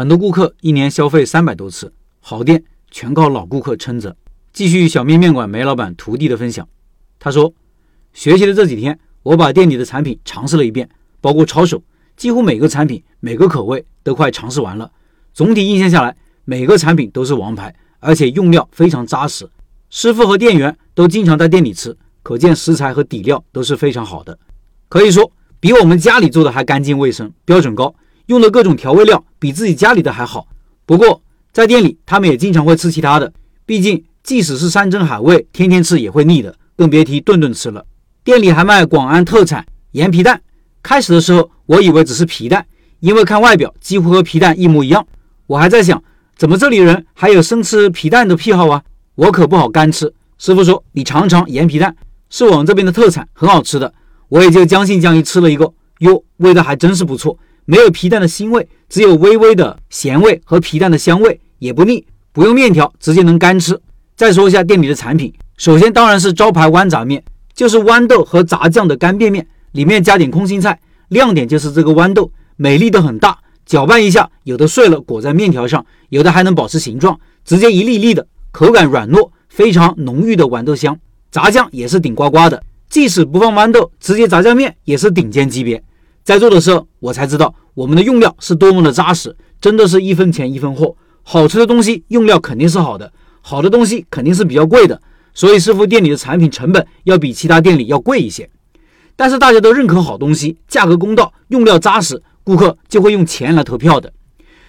很多顾客一年消费三百多次，好店全靠老顾客撑着。继续小面面馆梅老板徒弟的分享，他说：“学习的这几天，我把店里的产品尝试了一遍，包括抄手，几乎每个产品、每个口味都快尝试完了。总体印象下来，每个产品都是王牌，而且用料非常扎实。师傅和店员都经常在店里吃，可见食材和底料都是非常好的，可以说比我们家里做的还干净卫生，标准高。用的各种调味料比自己家里的还好。不过在店里，他们也经常会吃其他的，毕竟。”即使是山珍海味，天天吃也会腻的，更别提顿顿吃了。店里还卖广安特产盐皮蛋。开始的时候，我以为只是皮蛋，因为看外表几乎和皮蛋一模一样。我还在想，怎么这里人还有生吃皮蛋的癖好啊？我可不好干吃。师傅说，你尝尝盐皮蛋，是我们这边的特产，很好吃的。我也就将信将疑吃了一个，哟，味道还真是不错，没有皮蛋的腥味，只有微微的咸味和皮蛋的香味，也不腻，不用面条，直接能干吃。再说一下店里的产品，首先当然是招牌豌杂面，就是豌豆和炸酱的干便面，里面加点空心菜，亮点就是这个豌豆每粒都很大，搅拌一下，有的碎了裹在面条上，有的还能保持形状，直接一粒粒的，口感软糯，非常浓郁的豌豆香。炸酱也是顶呱呱的，即使不放豌豆，直接炸酱面也是顶尖级别。在做的时候，我才知道我们的用料是多么的扎实，真的是一分钱一分货。好吃的东西用料肯定是好的。好的东西肯定是比较贵的，所以师傅店里的产品成本要比其他店里要贵一些。但是大家都认可好东西，价格公道，用料扎实，顾客就会用钱来投票的。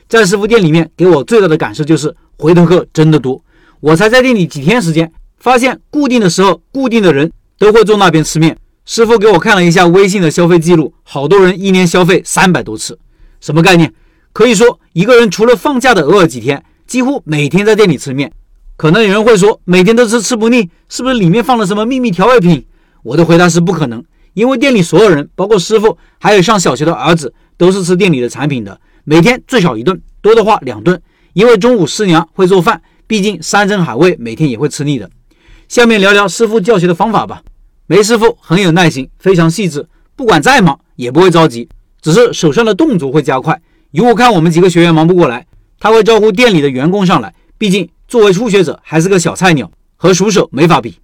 在师傅店里面，给我最大的感受就是回头客真的多。我才在店里几天时间，发现固定的时候，固定的人都会坐那边吃面。师傅给我看了一下微信的消费记录，好多人一年消费三百多次，什么概念？可以说一个人除了放假的偶尔几天，几乎每天在店里吃面。可能有人会说，每天都吃吃不腻，是不是里面放了什么秘密调味品？我的回答是不可能，因为店里所有人，包括师傅，还有上小学的儿子，都是吃店里的产品的，每天最少一顿，多的话两顿。因为中午师娘会做饭，毕竟山珍海味每天也会吃腻的。下面聊聊师傅教学的方法吧。梅师傅很有耐心，非常细致，不管再忙也不会着急，只是手上的动作会加快。如果看我们几个学员忙不过来，他会招呼店里的员工上来，毕竟。作为初学者，还是个小菜鸟，和熟手没法比。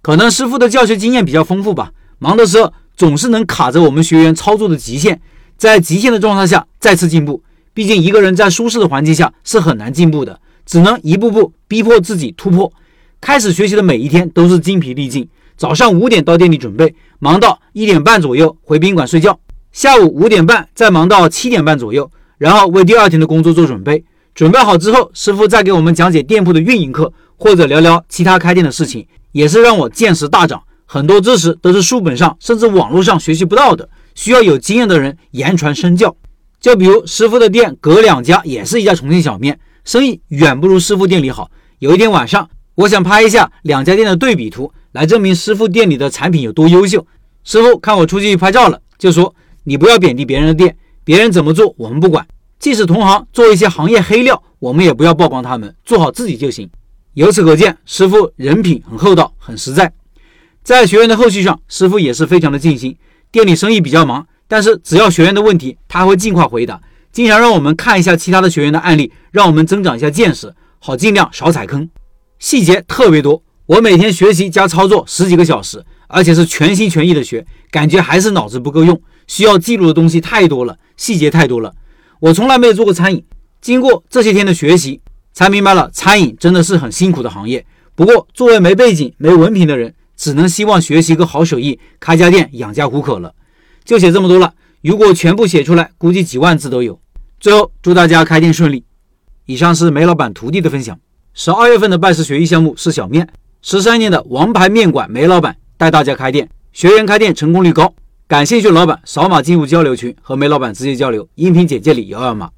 可能师傅的教学经验比较丰富吧，忙的时候总是能卡着我们学员操作的极限，在极限的状态下再次进步。毕竟一个人在舒适的环境下是很难进步的，只能一步步逼迫自己突破。开始学习的每一天都是精疲力尽，早上五点到店里准备，忙到一点半左右回宾馆睡觉，下午五点半再忙到七点半左右，然后为第二天的工作做准备。准备好之后，师傅再给我们讲解店铺的运营课，或者聊聊其他开店的事情，也是让我见识大涨。很多知识都是书本上甚至网络上学习不到的，需要有经验的人言传身教。就比如师傅的店隔两家也是一家重庆小面，生意远不如师傅店里好。有一天晚上，我想拍一下两家店的对比图，来证明师傅店里的产品有多优秀。师傅看我出去拍照了，就说：“你不要贬低别人的店，别人怎么做我们不管。”即使同行做一些行业黑料，我们也不要曝光他们，做好自己就行。由此可见，师傅人品很厚道，很实在。在学员的后续上，师傅也是非常的尽心。店里生意比较忙，但是只要学员的问题，他会尽快回答。经常让我们看一下其他的学员的案例，让我们增长一下见识，好尽量少踩坑。细节特别多，我每天学习加操作十几个小时，而且是全心全意的学，感觉还是脑子不够用，需要记录的东西太多了，细节太多了。我从来没有做过餐饮，经过这些天的学习，才明白了餐饮真的是很辛苦的行业。不过，作为没背景、没文凭的人，只能希望学习个好手艺，开家店养家糊口了。就写这么多了，如果全部写出来，估计几万字都有。最后，祝大家开店顺利。以上是梅老板徒弟的分享。十二月份的拜师学艺项目是小面，十三年的王牌面馆梅老板带大家开店，学员开店成功率高。感兴趣老板扫码进入交流群，和梅老板直接交流。音频简介里有二维码。